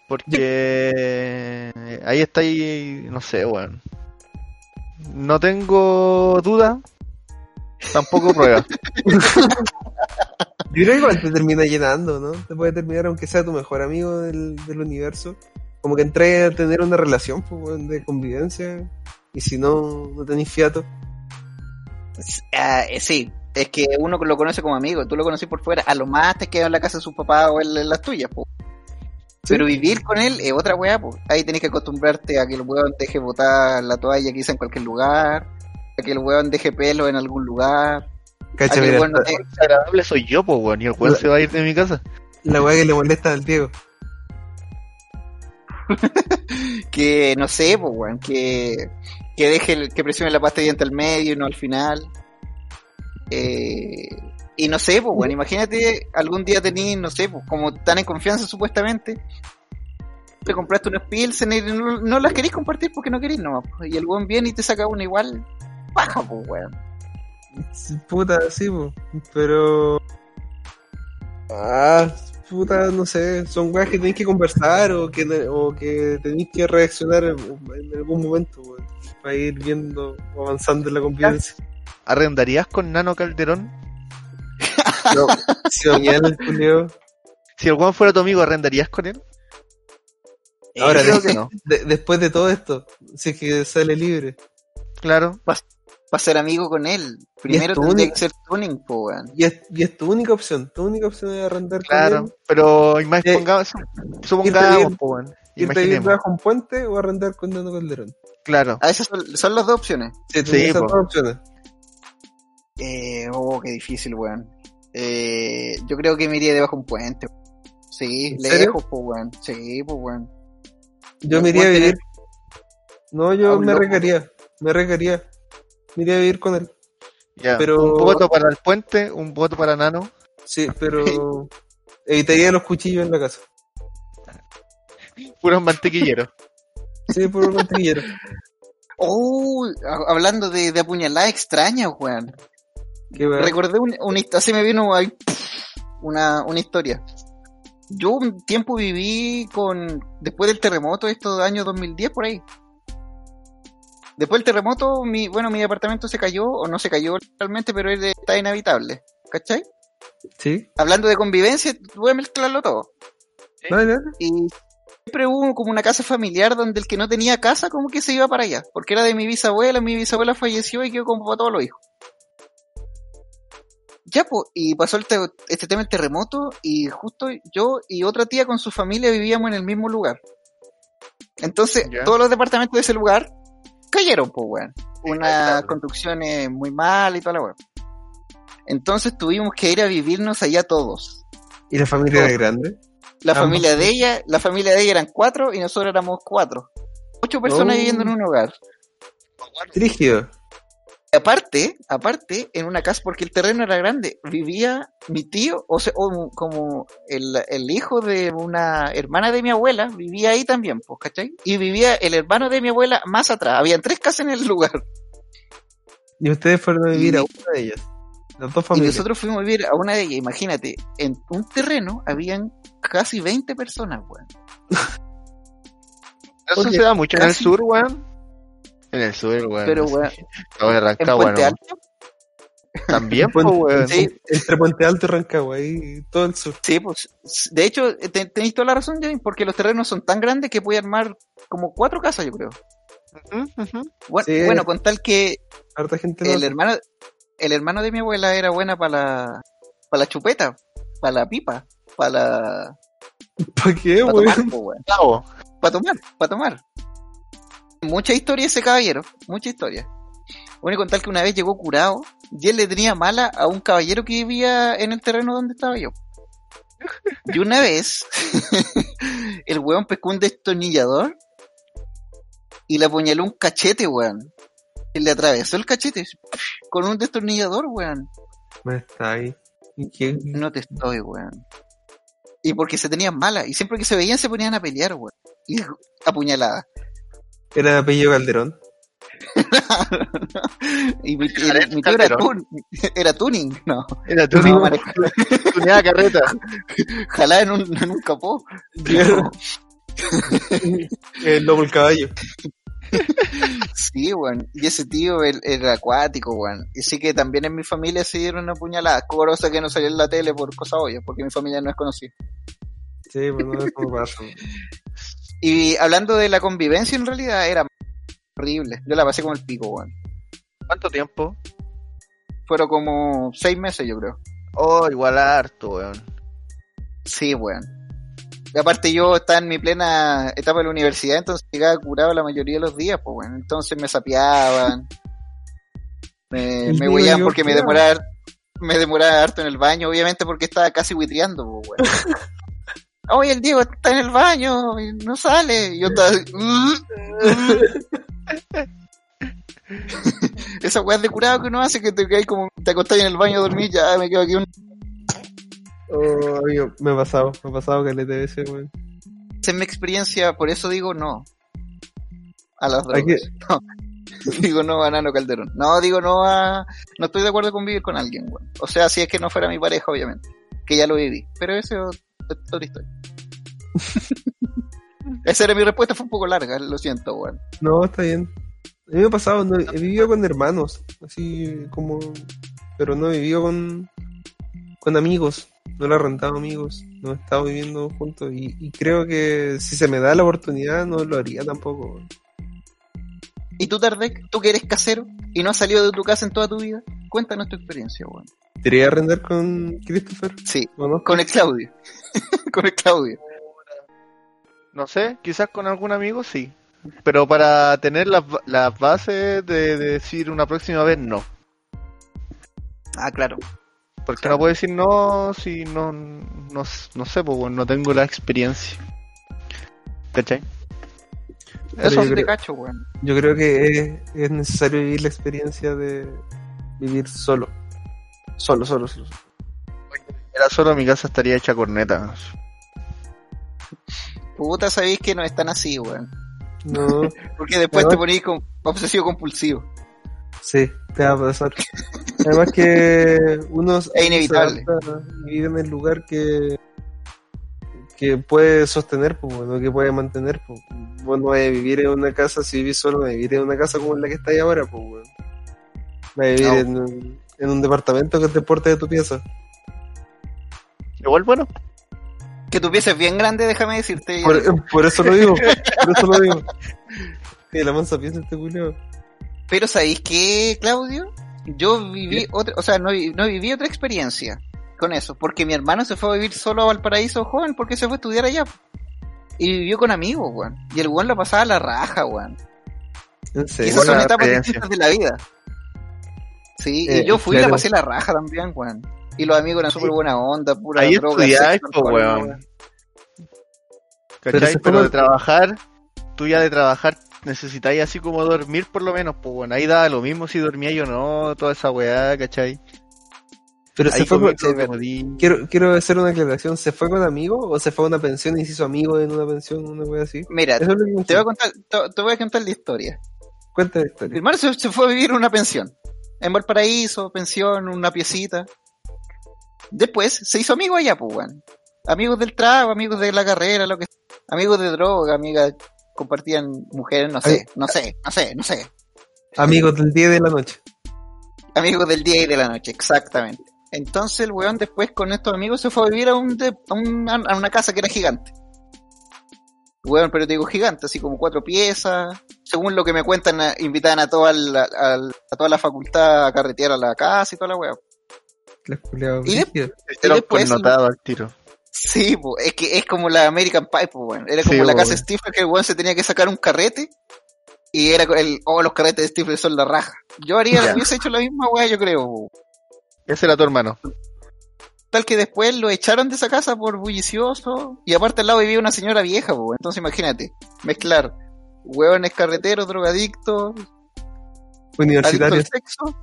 Porque ahí está ahí, no sé, weón. No tengo duda, tampoco prueba. Yo creo que igual te termina llenando, ¿no? Te puede terminar, aunque sea tu mejor amigo del, del universo. Como que entré a tener una relación pues, weón, de convivencia. Y si no, no tenéis fiato. Ah, eh, sí, es que uno lo conoce como amigo, tú lo conoces por fuera, a lo más te quedas en la casa de su papá o en, las tuyas, po. Sí. Pero vivir con él es otra weá, po. Ahí tenés que acostumbrarte a que el weón deje botar la toalla quizá en cualquier lugar, a que el weón deje pelo en algún lugar, a Cacha, que el mira, weón no te- Agradable soy yo, pues, weón. Y el weón se va a ir de mi casa. la weá que le molesta al Diego. que no sé, pues, weón, que, que deje, el- que presione la pasta de diente al medio y no al final. Eh, y no sé, pues, weón, imagínate algún día tenés, no sé, pues, como tan en confianza supuestamente, te compraste unos pilsen y no, no las querés compartir porque no querés nomás, pues, y el weón viene y te saca una igual, baja, pues, weón. Puta, sí, po. pero. Ah, puta, no sé. Son weas que tenéis que conversar o que, o que tenéis que reaccionar en, en algún momento, weón. Para ir viendo, avanzando en la convivencia. ¿Arrendarías con Nano Calderón? No, si el. Si el weón fuera tu amigo, ¿arrendarías con él? Ahora, creo de- que no. de- después de todo esto, si es que sale libre. Claro. Para ser amigo con él, primero tu tendría que ser tuning, pues, weón. Y es, y es tu única opción. Tu única opción es arrendar Claro. con él. Pero más Eh, pongamos, supongamos, bien- po, weón. Irte a vivir Imaginemos. bajo un puente o arrendar con Nano Calderón. Claro. Ah, esas son, son las dos opciones. Sí, Sí, esas po. dos opciones. Eh, oh, qué difícil, weón. Eh, yo creo que me iría debajo de un puente. Sí, ¿En serio? lejos, pues, weón. Sí, pues, weón. Yo me iría a vivir. No, a yo me loco. regaría. Me regaría. Me iría a vivir con él. Ya. Pero- Un voto para el puente, un voto para Nano. Sí, pero evitaría los cuchillos en la casa. Puros mantequilleros. Sí, por un mantequillero. Oh, ha- hablando de, de apuñalada extraña, weón. Recordé un, así me vino ahí, una, una historia. Yo un tiempo viví con, después del terremoto, estos años 2010 por ahí. Después del terremoto, mi, bueno, mi departamento se cayó, o no se cayó realmente, pero él está inhabitable. ¿Cachai? Sí. Hablando de convivencia, voy a mezclarlo todo. Dale, dale. Y siempre hubo como una casa familiar donde el que no tenía casa como que se iba para allá. Porque era de mi bisabuela, mi bisabuela falleció y quedó como para todos los hijos. Ya, pues, y pasó el te- este tema del terremoto y justo yo y otra tía con su familia vivíamos en el mismo lugar. Entonces, Ya. todos los departamentos de ese lugar cayeron, pues, weón. Una Inhabitable. construcción eh, muy mal y toda la weón. Entonces tuvimos que ir a vivirnos allá todos. ¿Y la familia era grande? La Ambos. familia de ella, la familia de ella eran cuatro y nosotros éramos cuatro. Ocho personas Oh. viviendo en un hogar. Rígido. Y aparte, aparte, en una casa, porque el terreno era grande, vivía mi tío, o sea, o como el, el hijo de una hermana de mi abuela, vivía ahí también, pues, ¿cachai? Y vivía el hermano de mi abuela más atrás. Habían tres casas en el lugar. Y ustedes fueron a vivir Y- a una de ellas. Las dos Y familias. nosotros fuimos a vivir a una de ellas. Imagínate, en un terreno habían casi 20 personas, weón. Eso Oye, se da mucho en el sur, weón. En el sur, weón. Pero, weón, Rancagua, Puente ¿no? Alto, También, po, weón. Sí. Entre Puente Alto y Rancagua, ahí todo el sur. Sí, pues, de hecho, te- tenéis toda la razón, James, porque los terrenos son tan grandes que puede armar como cuatro casas, yo creo. Bueno, Sí. bueno, con tal que Harta gente el no. hermano, el hermano de mi abuela era buena para la, para la chupeta, para la pipa, para la, ¿Para qué, para weón? tomar, para tomar, para tomar. Mucha historia ese caballero, mucha historia. Bueno, con tal que una vez llegó curado y él le tenía mala a un caballero que vivía en el terreno donde estaba yo. Y una vez, el weón pescó un destornillador y le apuñaló un cachete, weón. Y le atravesó el cachete con un destornillador, weón. Me está ahí. ¿Y qué? No te estoy, weón. Y porque se tenían mala. Y siempre que se veían se ponían a pelear, weón. Y apuñalada. Era de apellido Calderón. y mi, Jared y mi tío era, Calderón. tun- era tuning, no. Era tu No, maneja- tunea carreta. Jalá en un, en un capó. el lobo el caballo. Sí, weón. Y ese tío él- era acuático, weón. Y sí que también en mi familia se dieron una puñalada. Cosa que no salió en la tele por cosas obvias, porque mi familia no es conocida. Sí, pues no es como pasa. Y hablando de la convivencia, en realidad era horrible. Yo la pasé como el pico, weón. ¿Cuánto tiempo? Fueron como seis meses, yo creo. Oh, igual harto, weón. Sí, weón. Y aparte yo estaba en mi plena etapa de la universidad, entonces llegaba curado la mayoría de los días, pues bueno. Entonces me sapeaban. Me, me yo porque me demoraba, me demoraba harto en el baño, obviamente porque estaba casi buitreando, pues weón. oye, el Diego está en el baño y no sale. Y yo estaba así, Esa weá de curado que uno hace que te caes como, te acostás en el baño a dormir, ya me quedo aquí un... Oh, amigo, me ha pasado, me ha pasado que le debe ese, weón. Esa es mi experiencia, por eso digo no. A las drogas. No. Digo no a Nano Calderón. No, digo no a... No estoy de acuerdo con vivir con alguien, weón. O sea, si es que no fuera mi pareja, obviamente. Que ya lo viví. Pero eso es otra historia. Esa era mi respuesta, fue un poco larga, lo siento, weón. No, está bien. Pasado, he vivido con hermanos, así como... Pero no he vivido con, con amigos, no lo he rentado amigos, no he estado viviendo juntos y, y creo que si se me da la oportunidad no lo haría tampoco. weón. ¿Y tú, Tardek? ¿Tú que eres casero y no has salido de tu casa en toda tu vida? Cuéntanos tu experiencia, weón. ¿Te iría a arrendar con Christopher? Sí, con el Claudio. con el Claudio. No sé, quizás con algún amigo sí. Pero para tener las, las bases de, de decir una próxima vez no. Ah, claro. Porque no puedo decir no si no, no, no sé, pues no tengo la experiencia. ¿Cachai? Pero Eso yo te creo- cacho, weón. Yo creo que es, es necesario vivir la experiencia de vivir solo. Solo, solo, solo. Era solo mi casa estaría hecha corneta. Puta, sabéis que no es tan así, weón. No, Porque después te ponís con obsesivo compulsivo. sí, te va a pasar. Además que uno se inevitable. vive en el lugar que que puede sostener, pues, bueno, que puede mantener, pues. Vos no vas a vivir en una casa, si vivís solo, no vas a vivir en una casa como en la que estáis ahora, pues. Vas a vivir No. en, un, en un departamento que te porte de tu pieza. Igual bueno, Que tu pieza es bien grande, déjame decirte. Por, por eso lo digo, por eso lo digo. Que la mansa pieza este culio. Pero ¿sabéis qué, Claudio? Yo viví otra, o sea, no, no viví otra experiencia con eso, porque mi hermano se fue a vivir solo a Valparaíso joven porque se fue a estudiar allá. Y vivió con amigos, weón. Y el weón la pasaba a la raja, weón. Serio. esas son etapas distintas de la vida. Sí, Eh, y yo fui y la pasé la raja también, weón. Y los amigos eran súper buena onda, pura Ahí droga, alcohol, weón. Pero ¿cachai? Pero, fue- de trabajar, tú ya de trabajar necesitáis así como dormir por lo menos, pues bueno, ahí da lo mismo si dormía yo o no, toda esa weá, ¿cachai? Pero Ahí se fue con- quiero, quiero hacer una aclaración. ¿Se fue con amigos o se fue a una pensión y se hizo amigo en una pensión, una wea así? Mira, Eso es te voy a contar, te, te voy a contar la historia. Cuenta la Mi historia. hermano se, se fue a vivir en una pensión. En Valparaíso, pensión, una piecita. Después se hizo amigo allá, pues. Amigos del trago, amigos de la carrera, lo que Amigos de droga, amigas, compartían mujeres, no sé, no sé, no sé, no sé. Amigos del día y de la noche. Amigos del día y de la noche, exactamente. Entonces el weón después con estos amigos se fue a vivir a, un de- a, un- a una casa que era gigante. Weón, pero te digo gigante, así como cuatro piezas. Según lo que me cuentan, a- invitaban a toda la, a toda la facultad a carretear a la casa y toda la culiadas Y de-. Era un después- connotado al tiro. Sí, po, es que es como la American Pie, pues, weón. Era como Sí, la po, casa de weón. Stifler que el weón se tenía que sacar un carrete. Y era el, oh, los carretes de Stifler son la raja. Yo haría, hubiese hecho la misma weá, yo creo. Ese era tu hermano. Tal que después lo echaron de esa casa por bullicioso. Y aparte al lado vivía una señora vieja, po. Entonces imagínate, mezclar hueones carreteros, drogadictos, Universitarios. sexo,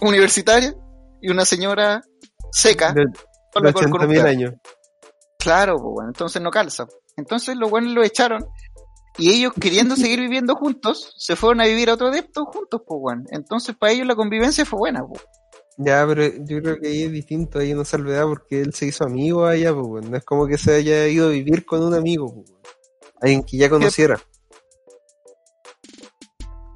universitaria, y una señora seca, De, de la- con- con 80 un mil años. Claro, po, bueno, entonces no calza. Entonces los buenos lo echaron. Y ellos queriendo seguir viviendo juntos, se fueron a vivir a otro depto juntos, pues, weón. Entonces para ellos la convivencia fue buena, po. Ya, pero yo creo que ahí es distinto, ahí hay una salvedad porque él se hizo amigo allá, pues, weón. No es como que se haya ido a vivir con un amigo, pues. Alguien que ya conociera.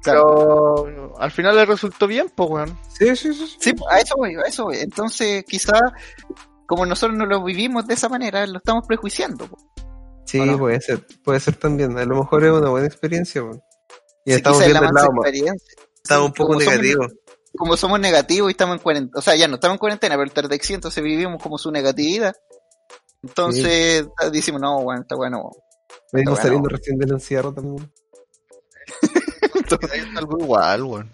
Pero al final le resultó bien, pues weón. Sí, sí, sí. sí. Sí, po, a eso voy, a eso voy. Entonces quizá, como nosotros no lo vivimos de esa manera, lo estamos prejuiciando, po. Sí, puede ser, puede ser también. A lo mejor es una buena experiencia, weón. Y Sí, estamos quizá es la viendo el lado. Estamos Sí, un poco como somos- negativos. Como somos negativos y estamos en cuarentena, o sea, ya no estamos en cuarentena, pero el Tardexi, entonces vivimos como su negatividad. Entonces decimos, no, bueno, está bueno. Venimos bueno. saliendo recién del encierro también. Está algo igual, weón.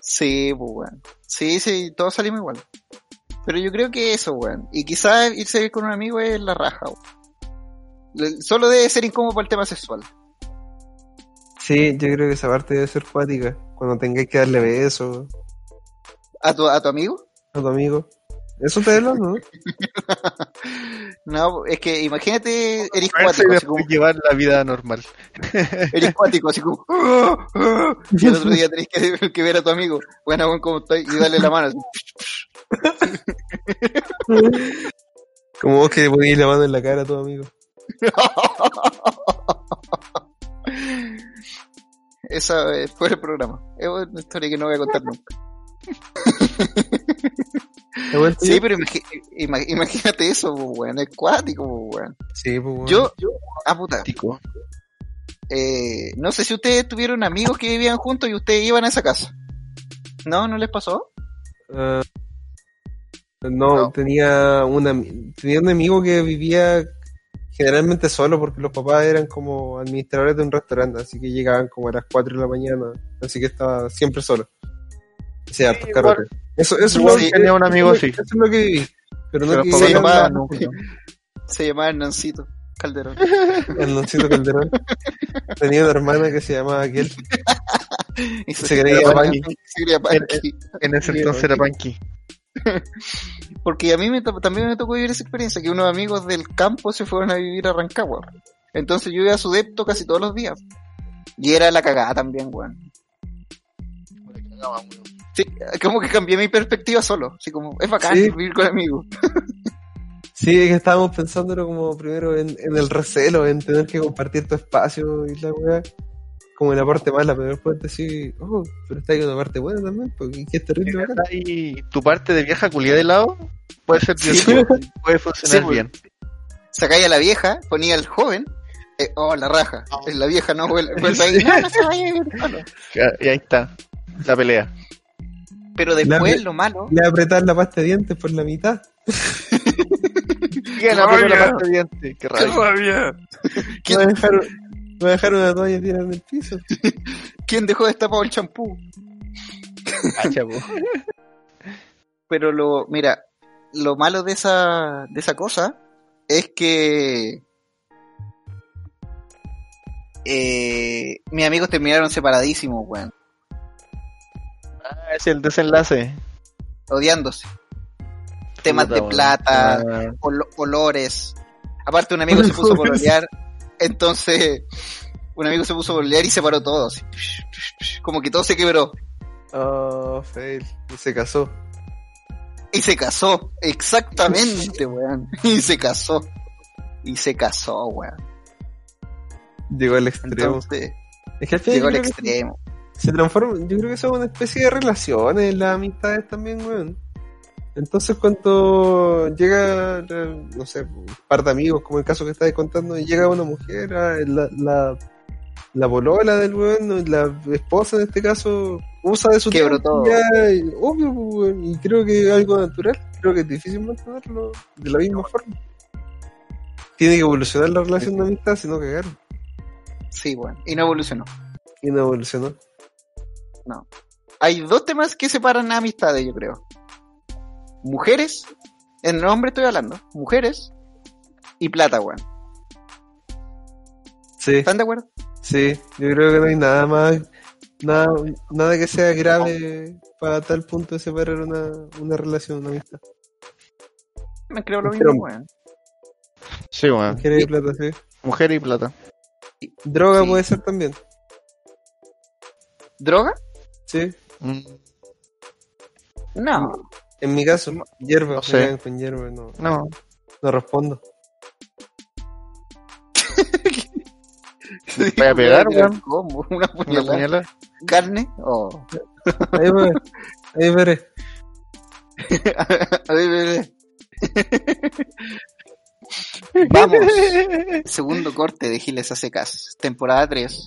Sí, pues, weón. Sí, sí, todos salimos igual. Pero yo creo que eso, weón. Y quizás irse a vivir con un amigo es la raja, weón. Solo debe ser incómodo para el tema sexual. Sí, yo creo que esa parte debe ser cuática. Cuando tengáis que darle besos ¿A tu, a tu amigo? a tu amigo. Eso te da ¿no? No, es que imagínate, eres cuático, así como, llevar la vida normal. eres cuático, así como, y el otro día tenés que, que ver a tu amigo, bueno, bueno, ¿cómo estoy? Y darle la mano, así. Como vos que le ponéis la mano en la cara a tu amigo. Esa eh, fue el programa. Es una historia que no voy a contar nunca. ¿Te vuelto Sí, yo? pero imagínate eso, pues, weón, es cuático, pues, weón. Sí, pues bueno. Yo, ah, puta, eh, no sé si ustedes tuvieron amigos que vivían juntos y ustedes iban a esa casa. ¿No? ¿No les pasó? Ah, no, No. tenía un ami- tenía un amigo que vivía generalmente solo porque los papás eran como administradores de un restaurante, así que llegaban como a las 4 de la mañana, así que estaba siempre solo. O sea, carretes. Eso, es lo que- tenía un amigo así. Eso es lo que viví. Pero no que se llamaba- nunca. Se llamaba Hernancito Calderón. en Loncito Calderón. Tenía una hermana que se llamaba. Y Se creía. Se Panqui. En ese Sí, entonces era Panky. Porque a mí me también me tocó vivir esa experiencia, que unos amigos del campo se fueron a vivir a Rancagua. Entonces yo iba a su depto casi todos los días. Y era la cagada también, weón. Sí, como que cambié mi perspectiva solo. Así como, es bacán Sí. vivir con amigos. Sí, es que estábamos pensándolo como primero en, en el recelo, en tener que compartir tu espacio y la weá. Como en la parte mala, pero después decir, oh, pero está ahí una parte buena también, porque es terrible. Y tu parte de vieja culiada de lado puede ser bien, Sí. puede funcionar Sí, pues. bien. Sacáis a la vieja, ponía al joven. eh, oh, la raja. Es la vieja, no vuelve, ahí. No, no se vaya a vivir solo. Y ahí está, la pelea. Pero después, La- lo malo. Le voy a apretar la pasta de dientes por la mitad. ¿Quién abrió la pasta de dientes? Qué rabia. a dejar, voy a dejar una toalla tirada en el piso. ¿Quién dejó destapado el champú? Cacha, po. Pero lo, mira, lo malo de esa, de esa cosa es que eh, mis amigos terminaron separadísimos, weón, Ah, es el desenlace. odiándose. Temas Puta, de plata, Ah, ol- olores. Aparte un amigo se puso a pololear, entonces un amigo se puso a pololear y separó todo, así. como que todo se quebró. Oh, fail. Y se casó. Y se casó, exactamente, weón. Y se casó. Y se casó, weón. Llegó al extremo. Entonces, es que al final llegó al extremo. se transforma, yo creo que eso es una especie de relaciones, las amistades también, weón. Entonces cuando llega, no sé, un par de amigos, como el caso que estabas contando, y llega una mujer, ah, la, la, la polola del weón, la esposa en este caso, usa de su Quebró todo. y- obvio, pues, y creo que es algo natural, creo que es difícil mantenerlo de la misma forma. Tiene que evolucionar la relación de amistad, si no cagaron. Sí, weón. Y no evolucionó. Y no evolucionó. Hay dos temas que separan a amistades, yo creo. Mujeres, en nombre estoy hablando, mujeres y plata, weón. Sí. ¿Están de acuerdo? Sí, yo creo que no hay nada más, nada, nada que sea grave para tal punto de separar una, una relación, una amistad. Me creo lo Pero- mismo, weón. Sí, weón. Mujeres y plata, sí. Mujer y plata. Droga Sí. puede ser también, ¿Droga? sí. Mm, No. En mi caso, hierba, no sé. con hierba, no, No, no respondo. Vaya a pegar, Voy a weón. ¿Cómo? Una una puñalada. ¿Carne? Oh. Ahí veré, ahí veré. A ver, bebé. Vamos. Segundo corte de Giles a secas. Temporada 3.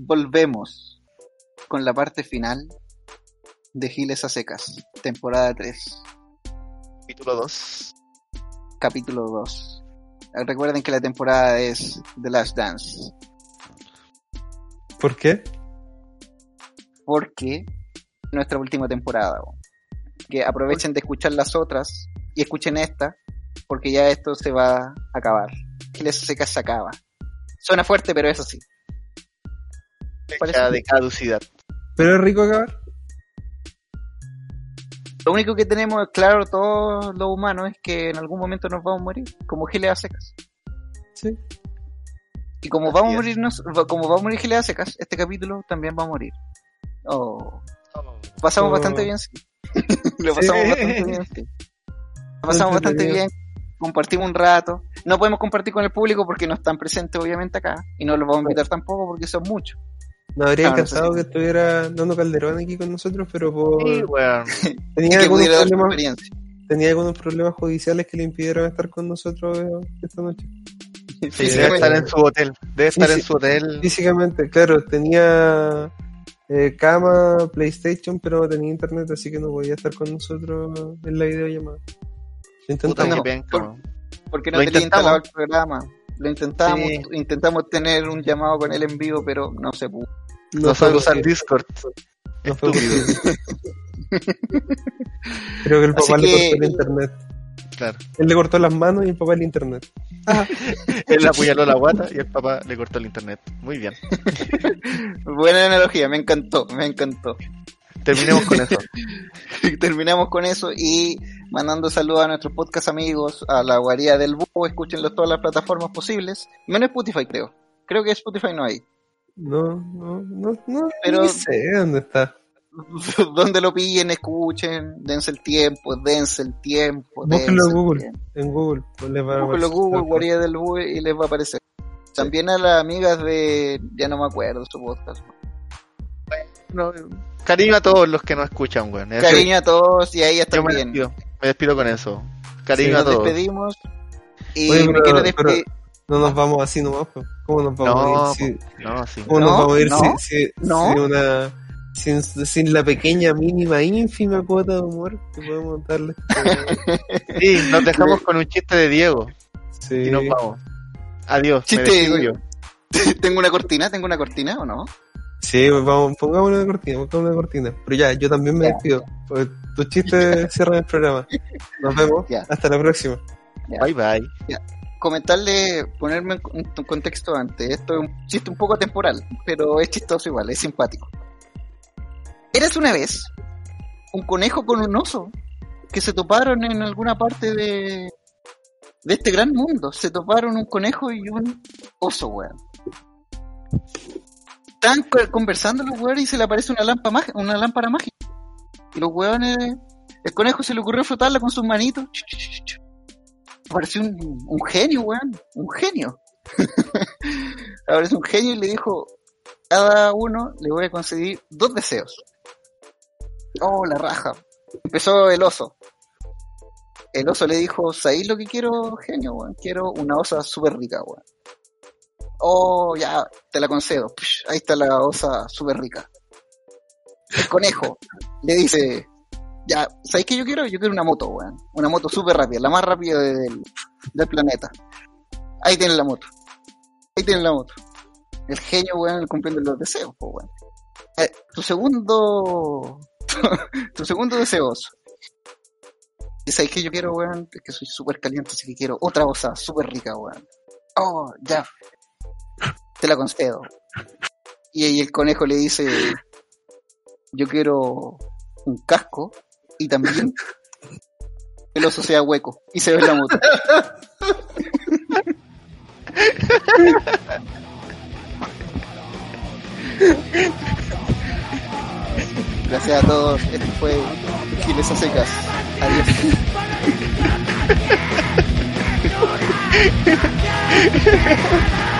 Volvemos con la parte final de Giles a Secas, temporada 3, Capítulo 2. capítulo 2. Recuerden que la temporada es The Last Dance, ¿Por qué? porque nuestra última temporada. Que aprovechen de escuchar las otras y escuchen esta, porque ya esto se va a acabar. Giles a Secas se acaba. Suena fuerte, pero es así. Fecha de caducidad. ¿Pero es rico acabar? Lo único que tenemos claro todos los humanos es que en algún momento nos vamos a morir, como Giles a Secas. Sí. Y como Así vamos a morirnos, como vamos a morir Giles a Secas, este capítulo también va a morir. Oh, pasamos Oh. bastante bien, sí. Lo pasamos Sí. bastante bien, sí. Lo pasamos bastante bien. Compartimos un rato. No podemos compartir con el público porque no están presentes obviamente acá. Y no los vamos a invitar tampoco porque son muchos. Me habría no sé encantado que estuviera Nando Calderón aquí con nosotros, pero por... Sí, weón. Y tenía, algunos problemas, tenía algunos problemas judiciales que le impidieron estar con nosotros esta noche. Sí, debe estar en su hotel. Debe estar sí. en su hotel. Físicamente, claro, tenía eh, cama, PlayStation, pero no tenía internet, así que no podía estar con nosotros en la videollamada. Puta intentamos. no, penca, por-. Porque no Lo tenía instalado el programa. Lo intentamos, Sí. intentamos tener un llamado con él en vivo, pero no se pudo. No fue sabe usar Discord. no Estúpido. posible. Creo que el Así papá le que- cortó el internet. Claro. Él le cortó las manos y el papá el internet. Él le apuñaló la guata y el papá le cortó el internet. Muy bien. Buena analogía, me encantó, me encantó. Terminemos con eso. Terminamos con eso y mandando saludos a nuestros podcast amigos, a la guarida del búho, escúchenlo en todas las plataformas posibles, menos Spotify creo. Creo que Spotify no hay. No, no, no, no. Pero- ni sé dónde está. Donde lo pillen, escuchen, dense el tiempo, dense el tiempo. Búsquenlo en Google. tiempo. En Google. pues les va a Búsquenlo en aparecer. Google, guarida del búho y les va a aparecer. También a las amigas de, ya no me acuerdo su podcast. No, cariño a todos los que nos escuchan, weón. Eso- Cariño a todos y a ellas Yo me también. despido. Me despido con eso. Cariño Sí, a Nos todos. despedimos y Oye, me pero- quiero despedir. No nos vamos así nomás, pues. ¿Cómo nos vamos No, a ir? Si, No, sí. ¿Cómo No, nos vamos a ir no, si, si- no. si una, sin, sin la pequeña, mínima, ínfima cuota de humor que podemos darle? Sí, nos dejamos con un chiste de Diego Sí. y nos vamos. Adiós. Chiste me yo. ¿Tengo una cortina? ¿Tengo una cortina o no? Sí, vamos, pongamos una cortina, pongamos una cortina. Pero ya, yo también me Ya. despido. Pues tus chistes cierran el programa. Nos vemos. Ya. Hasta la próxima. Ya. Bye bye. Comentarle, ponerme en con- en contexto antes. Esto es un chiste un poco temporal, pero es chistoso igual, es simpático. Eras una vez un conejo con un oso que se toparon en alguna parte de, de este gran mundo. Se toparon un conejo y un oso, weón. Están co- conversando los weones y se le aparece una lámpara, mágica, una lámpara mágica. Los weones, el conejo se le ocurrió frotarla con sus manitos. Apareció un, un genio, weón. Un genio. Apareció un genio y le dijo, cada uno le voy a conceder dos deseos. Oh, la raja. Empezó el oso. El oso le dijo, ¿sabéis lo que quiero, genio, weón? Quiero una osa súper rica, weón. Oh, ya, te la concedo. Ahí está la osa súper rica. El conejo le dice, ya, ¿sabéis qué yo quiero? Yo quiero una moto, weón. Una moto súper rápida, la más rápida del, del planeta. Ahí tienes la moto. Ahí tienes la moto. El genio, weón, cumpliendo los deseos, weón. Eh, tu segundo. tu segundo deseo. Y sabéis que yo quiero, weón, es que soy súper caliente, así que quiero otra osa súper rica, weón. Oh, ya. Te la concedo. Y ahí el conejo le dice: Yo quiero un casco y también el oso sea hueco. Y se ve la moto. Gracias a todos. Esto fue Giles a Secas. Adiós.